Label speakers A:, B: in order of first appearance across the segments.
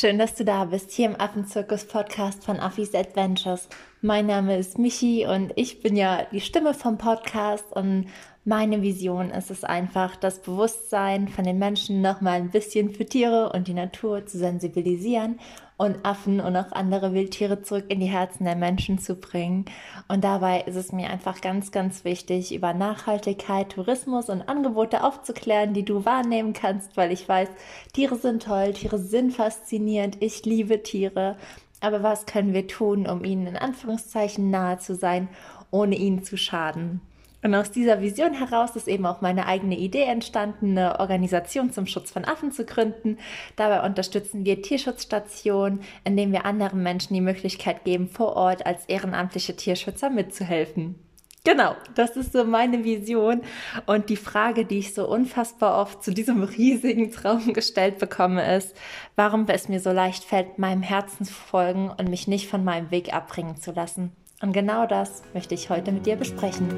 A: Schön, dass du da bist, hier im Affenzirkus-Podcast von Affis Adventures. Mein Name ist Michi und ich bin ja die Stimme vom Podcast und meine Vision ist es einfach, das Bewusstsein von den Menschen nochmal ein bisschen für Tiere und die Natur zu sensibilisieren und Affen und auch andere Wildtiere zurück in die Herzen der Menschen zu bringen. Und dabei ist es mir einfach ganz, ganz wichtig, über Nachhaltigkeit, Tourismus und Angebote aufzuklären, die du wahrnehmen kannst, weil ich weiß, Tiere sind toll, Tiere sind faszinierend, ich liebe Tiere. Aber was können wir tun, um ihnen in Anführungszeichen nahe zu sein, ohne ihnen zu schaden? Und aus dieser Vision heraus ist eben auch meine eigene Idee entstanden, eine Organisation zum Schutz von Affen zu gründen. Dabei unterstützen wir Tierschutzstationen, indem wir anderen Menschen die Möglichkeit geben, vor Ort als ehrenamtliche Tierschützer mitzuhelfen. Genau, das ist so meine Vision. Und die Frage, die ich so unfassbar oft zu diesem riesigen Traum gestellt bekomme, ist, warum es mir so leicht fällt, meinem Herzen zu folgen und mich nicht von meinem Weg abbringen zu lassen. Und genau das möchte ich heute mit dir besprechen.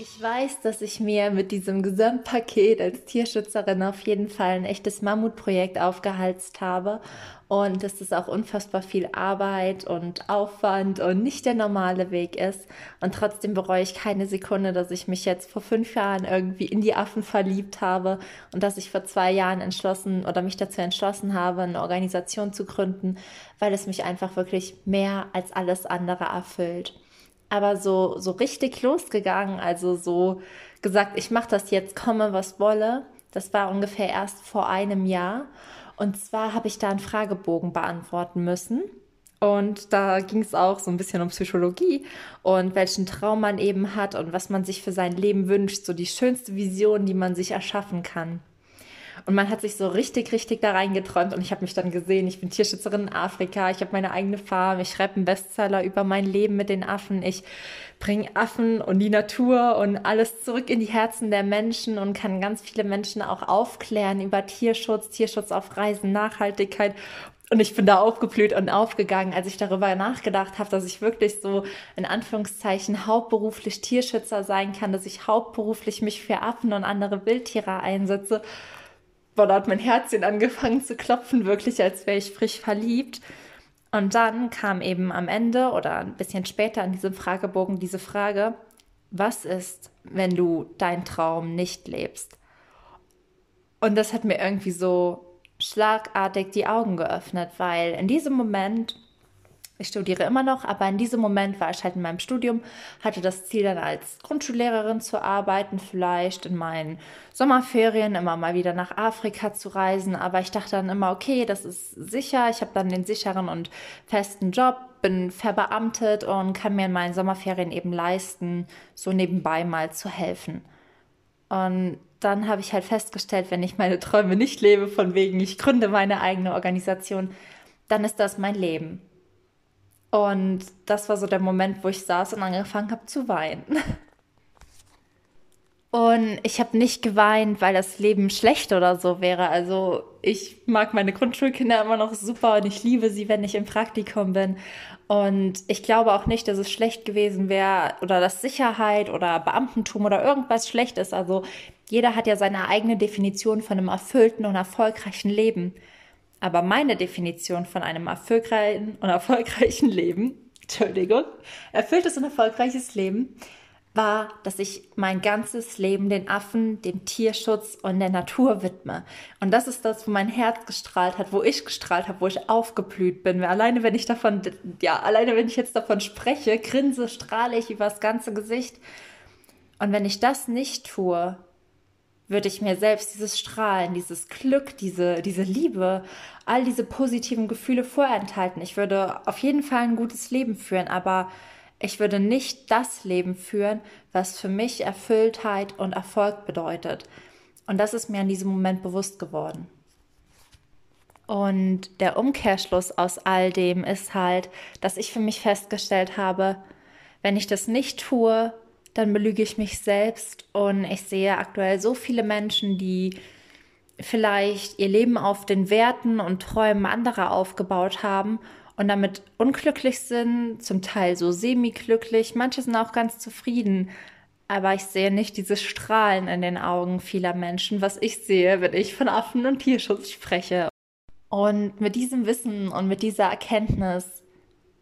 A: Ich weiß, dass ich mir mit diesem Gesamtpaket als Tierschützerin auf jeden Fall ein echtes Mammutprojekt aufgehalst habe und dass das auch unfassbar viel Arbeit und Aufwand und nicht der normale Weg ist. Und trotzdem bereue ich keine Sekunde, dass ich mich jetzt vor fünf Jahren irgendwie in die Affen verliebt habe und dass ich vor zwei Jahren entschlossen oder mich dazu entschlossen habe, eine Organisation zu gründen, weil es mich einfach wirklich mehr als alles andere erfüllt aber so, so richtig losgegangen, also so gesagt, ich mache das jetzt, komme was wolle. Das war ungefähr erst vor einem Jahr. Und zwar habe ich da einen Fragebogen beantworten müssen. Und da ging es auch so ein bisschen um Psychologie und welchen Traum man eben hat und was man sich für sein Leben wünscht, so die schönste Vision, die man sich erschaffen kann. Und man hat sich so richtig, richtig da reingeträumt. Und ich habe mich dann gesehen, ich bin Tierschützerin in Afrika, ich habe meine eigene Farm, ich schreibe einen Bestseller über mein Leben mit den Affen, ich bringe Affen und die Natur und alles zurück in die Herzen der Menschen und kann ganz viele Menschen auch aufklären über Tierschutz, Tierschutz auf Reisen, Nachhaltigkeit. Und ich bin da aufgeblüht und aufgegangen, als ich darüber nachgedacht habe, dass ich wirklich so in Anführungszeichen hauptberuflich Tierschützer sein kann, dass ich hauptberuflich mich für Affen und andere Wildtiere einsetze boah, da hat mein Herzchen angefangen zu klopfen, wirklich, als wäre ich frisch verliebt. Und dann kam eben am Ende oder ein bisschen später in diesem Fragebogen diese Frage, was ist, wenn du deinen Traum nicht lebst? Und das hat mir irgendwie so schlagartig die Augen geöffnet, weil in diesem Moment ich studiere immer noch, aber in diesem Moment war ich halt in meinem Studium, hatte das Ziel dann als Grundschullehrerin zu arbeiten, vielleicht in meinen Sommerferien immer mal wieder nach Afrika zu reisen. Aber ich dachte dann immer, okay, das ist sicher. Ich habe dann den sicheren und festen Job, bin verbeamtet und kann mir in meinen Sommerferien eben leisten, so nebenbei mal zu helfen. Und dann habe ich halt festgestellt, wenn ich meine Träume nicht lebe, von wegen ich gründe meine eigene Organisation, dann ist das mein Leben. Und das war so der Moment, wo ich saß und angefangen habe zu weinen. Und ich habe nicht geweint, weil das Leben schlecht oder so wäre. Also ich mag meine Grundschulkinder immer noch super und ich liebe sie, wenn ich im Praktikum bin. Und ich glaube auch nicht, dass es schlecht gewesen wäre oder dass Sicherheit oder Beamtentum oder irgendwas schlecht ist. Also jeder hat ja seine eigene Definition von einem erfüllten und erfolgreichen Leben. Aber meine Definition von einem erfolgreichen und erfolgreichen Leben, Entschuldigung, erfülltes und erfolgreiches Leben, war, dass ich mein ganzes Leben den Affen, dem Tierschutz und der Natur widme. Und das ist das, wo mein Herz gestrahlt hat, wo ich gestrahlt habe, wo ich aufgeblüht bin. Alleine wenn ich davon, ja, alleine wenn ich jetzt davon spreche, grinse, strahle ich über das ganze Gesicht. Und wenn ich das nicht tue, würde ich mir selbst dieses Strahlen, dieses Glück, diese, diese Liebe, all diese positiven Gefühle vorenthalten. Ich würde auf jeden Fall ein gutes Leben führen, aber ich würde nicht das Leben führen, was für mich Erfülltheit und Erfolg bedeutet. Und das ist mir in diesem Moment bewusst geworden. Und der Umkehrschluss aus all dem ist halt, dass ich für mich festgestellt habe, wenn ich das nicht tue, dann belüge ich mich selbst und ich sehe aktuell so viele Menschen, die vielleicht ihr Leben auf den Werten und Träumen anderer aufgebaut haben und damit unglücklich sind, zum Teil so semi-glücklich, manche sind auch ganz zufrieden. Aber ich sehe nicht dieses Strahlen in den Augen vieler Menschen, was ich sehe, wenn ich von Affen- und Tierschutz spreche. Und mit diesem Wissen und mit dieser Erkenntnis,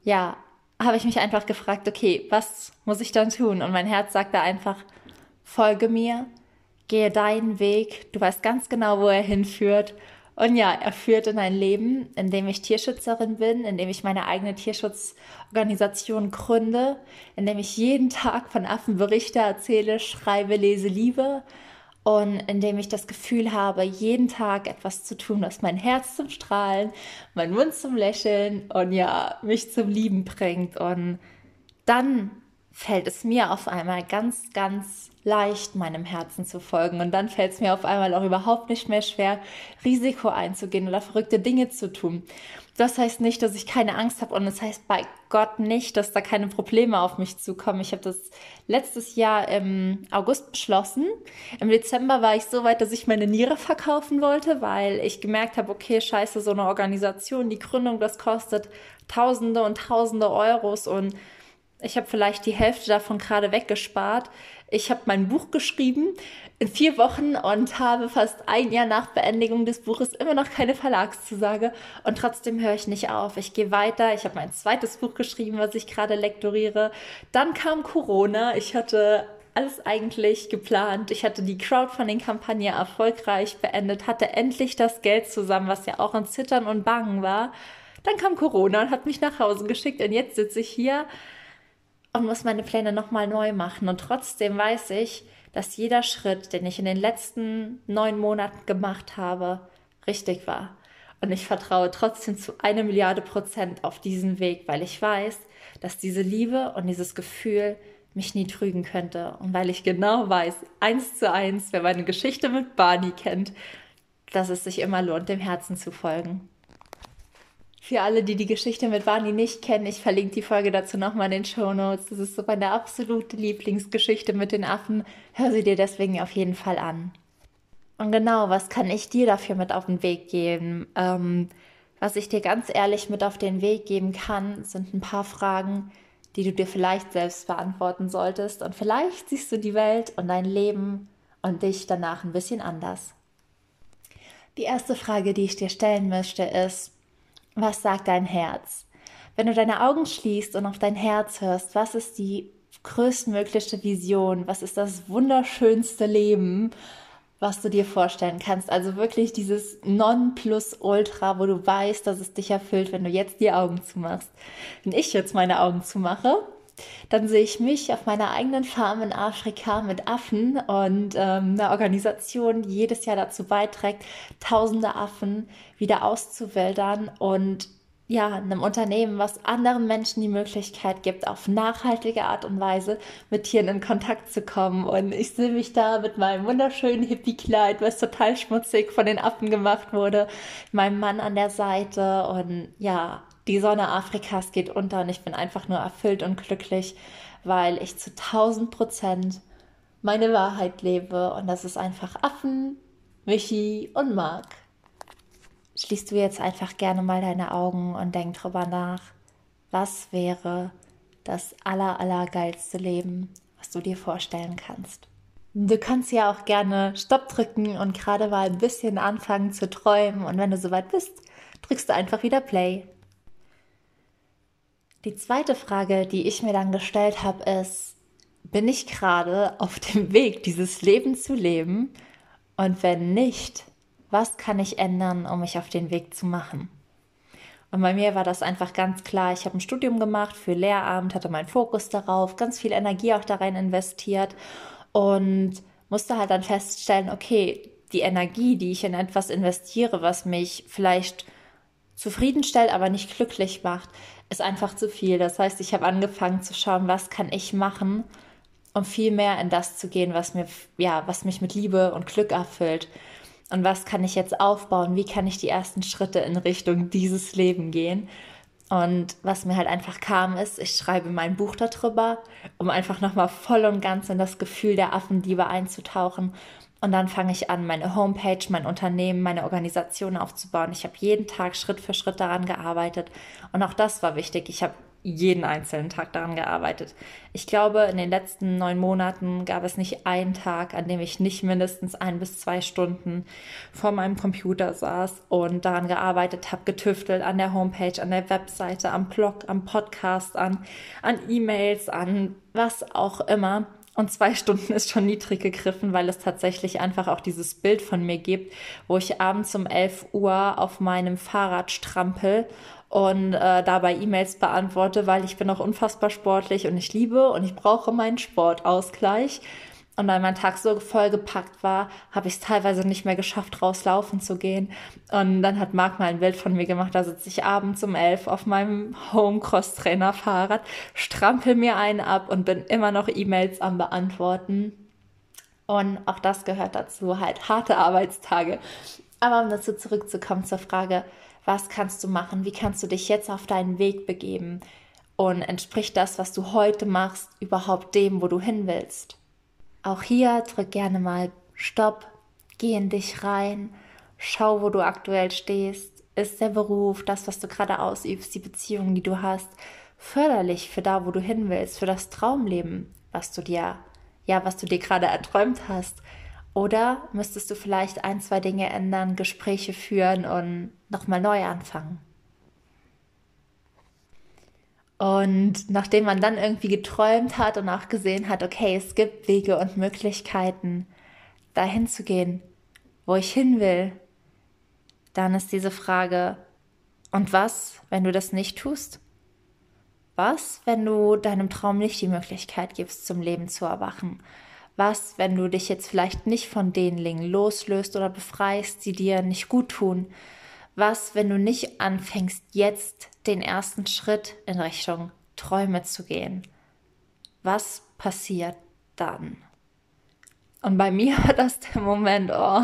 A: ja, habe ich mich einfach gefragt, okay, was muss ich dann tun? Und mein Herz sagte einfach, folge mir, gehe deinen Weg, du weißt ganz genau, wo er hinführt. Und ja, er führt in ein Leben, in dem ich Tierschützerin bin, in dem ich meine eigene Tierschutzorganisation gründe, in dem ich jeden Tag von Affen Berichte erzähle, schreibe, lese, liebe und in dem ich das Gefühl habe, jeden Tag etwas zu tun, was mein Herz zum Strahlen, mein Mund zum Lächeln und ja, mich zum Lieben bringt. Und dann fällt es mir auf einmal ganz, ganz leicht, meinem Herzen zu folgen. Und dann fällt es mir auf einmal auch überhaupt nicht mehr schwer, Risiko einzugehen oder verrückte Dinge zu tun. Das heißt nicht, dass ich keine Angst habe und das heißt bei Gott nicht, dass da keine Probleme auf mich zukommen. Ich habe das letztes Jahr im August beschlossen. Im Dezember war ich so weit, dass ich meine Niere verkaufen wollte, weil ich gemerkt habe, okay, scheiße, so eine Organisation, die Gründung, das kostet Tausende und Tausende Euros und ich habe vielleicht die Hälfte davon gerade weggespart. Ich habe mein Buch geschrieben in vier Wochen und habe fast ein Jahr nach Beendigung des Buches immer noch keine Verlagszusage und trotzdem höre ich nicht auf. Ich gehe weiter. Ich habe mein zweites Buch geschrieben, was ich gerade lektoriere. Dann kam Corona. Ich hatte alles eigentlich geplant. Ich hatte die Crowdfunding-Kampagne erfolgreich beendet, hatte endlich das Geld zusammen, was ja auch ein Zittern und Bangen war. Dann kam Corona und hat mich nach Hause geschickt und jetzt sitze ich hier und muss meine Pläne nochmal neu machen. Und trotzdem weiß ich, dass jeder Schritt, den ich in den letzten neun Monaten gemacht habe, richtig war. Und ich vertraue trotzdem zu einer Milliarde Prozent auf diesen Weg, weil ich weiß, dass diese Liebe und dieses Gefühl mich nie trügen könnte. Und weil ich genau weiß, eins zu eins, wer meine Geschichte mit Barney kennt, dass es sich immer lohnt, dem Herzen zu folgen. Für alle, die die Geschichte mit Barney nicht kennen, ich verlinke die Folge dazu nochmal in den Show Notes. Das ist so meine absolute Lieblingsgeschichte mit den Affen. Hör sie dir deswegen auf jeden Fall an. Und genau, was kann ich dir dafür mit auf den Weg geben? Ähm, was ich dir ganz ehrlich mit auf den Weg geben kann, sind ein paar Fragen, die du dir vielleicht selbst beantworten solltest. Und vielleicht siehst du die Welt und dein Leben und dich danach ein bisschen anders. Die erste Frage, die ich dir stellen möchte, ist, was sagt dein Herz? Wenn du deine Augen schließt und auf dein Herz hörst, was ist die größtmögliche Vision? Was ist das wunderschönste Leben, was du dir vorstellen kannst? Also wirklich dieses Non-Plus-Ultra, wo du weißt, dass es dich erfüllt, wenn du jetzt die Augen zumachst. Wenn ich jetzt meine Augen zumache, dann sehe ich mich auf meiner eigenen Farm in Afrika mit Affen und ähm, einer Organisation, die jedes Jahr dazu beiträgt, tausende Affen wieder auszuwildern und ja, einem Unternehmen, was anderen Menschen die Möglichkeit gibt, auf nachhaltige Art und Weise mit Tieren in Kontakt zu kommen. Und ich sehe mich da mit meinem wunderschönen Hippie-Kleid, was total schmutzig von den Affen gemacht wurde, meinem Mann an der Seite und ja, die Sonne Afrikas geht unter und ich bin einfach nur erfüllt und glücklich, weil ich zu 1000 Prozent meine Wahrheit lebe und das ist einfach Affen, Michi und Marc. Schließt du jetzt einfach gerne mal deine Augen und denk drüber nach, was wäre das aller, allergeilste Leben, was du dir vorstellen kannst. Du kannst ja auch gerne Stopp drücken und gerade mal ein bisschen anfangen zu träumen und wenn du soweit bist, drückst du einfach wieder Play. Die zweite Frage, die ich mir dann gestellt habe, ist, bin ich gerade auf dem Weg, dieses Leben zu leben? Und wenn nicht, was kann ich ändern, um mich auf den Weg zu machen? Und bei mir war das einfach ganz klar. Ich habe ein Studium gemacht für Lehramt, hatte meinen Fokus darauf, ganz viel Energie auch da rein investiert und musste halt dann feststellen, okay, die Energie, die ich in etwas investiere, was mich vielleicht zufriedenstellt, aber nicht glücklich macht, ist einfach zu viel. Das heißt, ich habe angefangen zu schauen, was kann ich machen, um viel mehr in das zu gehen, was mir, ja, was mich mit Liebe und Glück erfüllt. Und was kann ich jetzt aufbauen? Wie kann ich die ersten Schritte in Richtung dieses Leben gehen? Und was mir halt einfach kam, ist, ich schreibe mein Buch darüber, um einfach nochmal voll und ganz in das Gefühl der Affenliebe einzutauchen. Und dann fange ich an, meine Homepage, mein Unternehmen, meine Organisation aufzubauen. Ich habe jeden Tag Schritt für Schritt daran gearbeitet. Und auch das war wichtig. Ich habe jeden einzelnen Tag daran gearbeitet. Ich glaube, in den letzten neun Monaten gab es nicht einen Tag, an dem ich nicht mindestens ein bis zwei Stunden vor meinem Computer saß und daran gearbeitet habe, getüftelt an der Homepage, an der Webseite, am Blog, am Podcast, an, an E-Mails, an was auch immer. Und zwei Stunden ist schon niedrig gegriffen, weil es tatsächlich einfach auch dieses Bild von mir gibt, wo ich abends um 11 Uhr auf meinem Fahrrad strampel und äh, dabei E-Mails beantworte, weil ich bin auch unfassbar sportlich und ich liebe und ich brauche meinen Sportausgleich. Und weil mein Tag so vollgepackt war, habe ich es teilweise nicht mehr geschafft, rauslaufen zu gehen. Und dann hat Marc mal ein Bild von mir gemacht. Da sitze ich abends um elf auf meinem Home-Cross-Trainer-Fahrrad, strampel mir einen ab und bin immer noch E-Mails am Beantworten. Und auch das gehört dazu, halt harte Arbeitstage. Aber um dazu zurückzukommen zur Frage, was kannst du machen? Wie kannst du dich jetzt auf deinen Weg begeben? Und entspricht das, was du heute machst, überhaupt dem, wo du hin willst? Auch hier drück gerne mal Stopp, geh in dich rein, schau, wo du aktuell stehst. Ist der Beruf, das, was du gerade ausübst, die Beziehungen, die du hast, förderlich für da, wo du hin willst, für das Traumleben, was du dir, ja, was du dir gerade erträumt hast? Oder müsstest du vielleicht ein, zwei Dinge ändern, Gespräche führen und nochmal neu anfangen? Und nachdem man dann irgendwie geträumt hat und auch gesehen hat, okay, es gibt Wege und Möglichkeiten, dahin zu gehen, wo ich hin will, dann ist diese Frage, und was, wenn du das nicht tust? Was, wenn du deinem Traum nicht die Möglichkeit gibst, zum Leben zu erwachen? Was, wenn du dich jetzt vielleicht nicht von den Dingen loslöst oder befreist, die dir nicht gut tun? Was, wenn du nicht anfängst, jetzt den ersten Schritt in Richtung Träume zu gehen? Was passiert dann? Und bei mir war das der Moment, oh,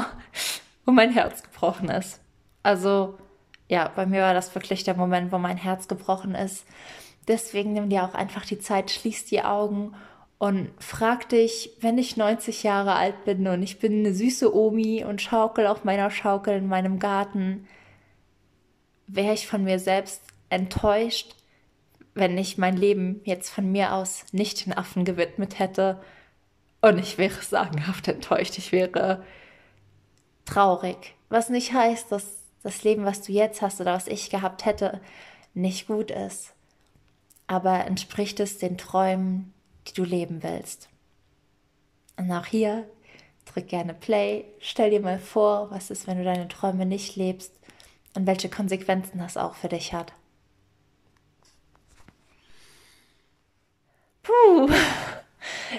A: wo mein Herz gebrochen ist. Also, ja, bei mir war das wirklich der Moment, wo mein Herz gebrochen ist. Deswegen nimm dir auch einfach die Zeit, schließ die Augen und frag dich, wenn ich 90 Jahre alt bin und ich bin eine süße Omi und schaukel auf meiner Schaukel in meinem Garten, wäre ich von mir selbst enttäuscht, wenn ich mein Leben jetzt von mir aus nicht den Affen gewidmet hätte. Und ich wäre sagenhaft enttäuscht, ich wäre traurig. Was nicht heißt, dass das Leben, was du jetzt hast oder was ich gehabt hätte, nicht gut ist. Aber entspricht es den Träumen, die du leben willst. Und auch hier drück gerne Play, stell dir mal vor, was ist, wenn du deine Träume nicht lebst und welche Konsequenzen das auch für dich hat. Puh,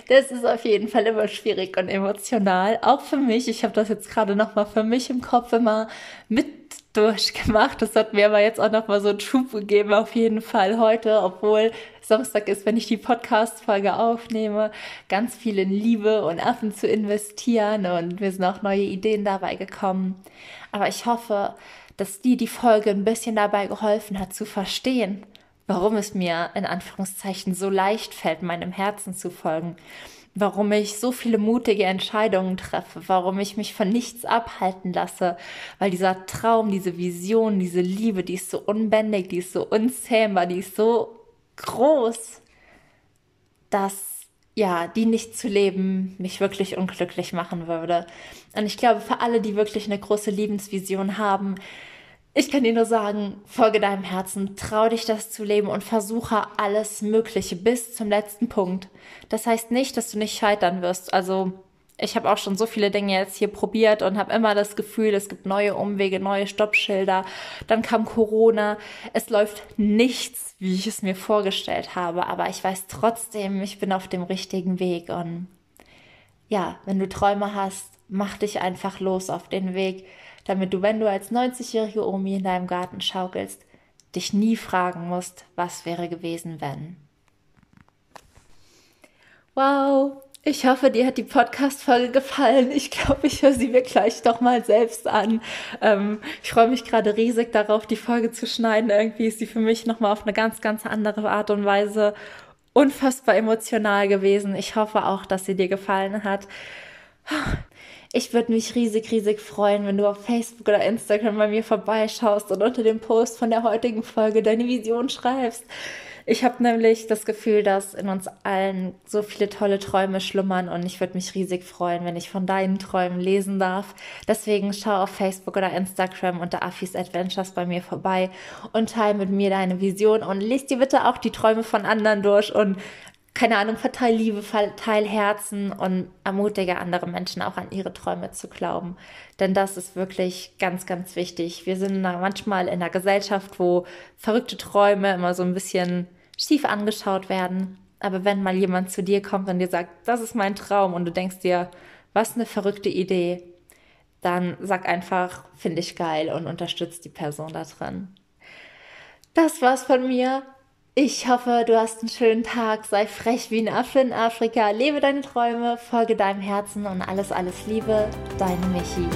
A: das ist auf jeden Fall immer schwierig und emotional, auch für mich. Ich habe das jetzt gerade noch mal für mich im Kopf immer mit durchgemacht. Das hat mir aber jetzt auch noch mal so einen Schub gegeben, auf jeden Fall heute, obwohl Samstag ist, wenn ich die Podcast-Folge aufnehme, ganz viel in Liebe und Affen zu investieren und mir sind auch neue Ideen dabei gekommen. Aber ich hoffe, dass dir die Folge ein bisschen dabei geholfen hat zu verstehen, warum es mir in Anführungszeichen so leicht fällt, meinem Herzen zu folgen. Warum ich so viele mutige Entscheidungen treffe, warum ich mich von nichts abhalten lasse, weil dieser Traum, diese Vision, diese Liebe, die ist so unbändig, die ist so unzähmbar, die ist so groß, dass ja, die nicht zu leben mich wirklich unglücklich machen würde. Und ich glaube, für alle, die wirklich eine große Lebensvision haben, ich kann dir nur sagen, folge deinem Herzen, trau dich das zu leben und versuche alles Mögliche bis zum letzten Punkt. Das heißt nicht, dass du nicht scheitern wirst. Also ich habe auch schon so viele Dinge jetzt hier probiert und habe immer das Gefühl, es gibt neue Umwege, neue Stoppschilder. Dann kam Corona. Es läuft nichts, wie ich es mir vorgestellt habe, aber ich weiß trotzdem, ich bin auf dem richtigen Weg und ja, wenn du Träume hast, mach dich einfach los auf den Weg damit du, wenn du als 90-jährige Omi in deinem Garten schaukelst, dich nie fragen musst, was wäre gewesen, wenn. Wow, Ich hoffe, dir hat die Podcast-Folge gefallen. Ich glaube, ich höre sie mir gleich doch mal selbst an. Ähm, ich freue mich gerade riesig darauf, die Folge zu schneiden. Irgendwie ist sie für mich nochmal auf eine ganz, ganz andere Art und Weise unfassbar emotional gewesen. Ich hoffe auch, dass sie dir gefallen hat. Ich würde mich riesig, riesig freuen, wenn du auf Facebook oder Instagram bei mir vorbeischaust und unter dem Post von der heutigen Folge deine Vision schreibst. Ich habe nämlich das Gefühl, dass in uns allen so viele tolle Träume schlummern und ich würde mich riesig freuen, wenn ich von deinen Träumen lesen darf. Deswegen schau auf Facebook oder Instagram unter Affis Adventures bei mir vorbei und teile mit mir deine Vision und lest dir bitte auch die Träume von anderen durch und keine Ahnung, verteil Liebe, verteil Herzen und ermutige andere Menschen auch an ihre Träume zu glauben. Denn das ist wirklich ganz, ganz wichtig. Wir sind manchmal in einer Gesellschaft, wo verrückte Träume immer so ein bisschen schief angeschaut werden. Aber wenn mal jemand zu dir kommt und dir sagt, das ist mein Traum und du denkst dir, was eine verrückte Idee, dann sag einfach, finde ich geil und unterstützt die Person da drin. Das war's von mir. Ich hoffe, du hast einen schönen Tag. Sei frech wie ein Affe in Afrika. Lebe deine Träume, folge deinem Herzen und alles, alles Liebe. Deine Michi.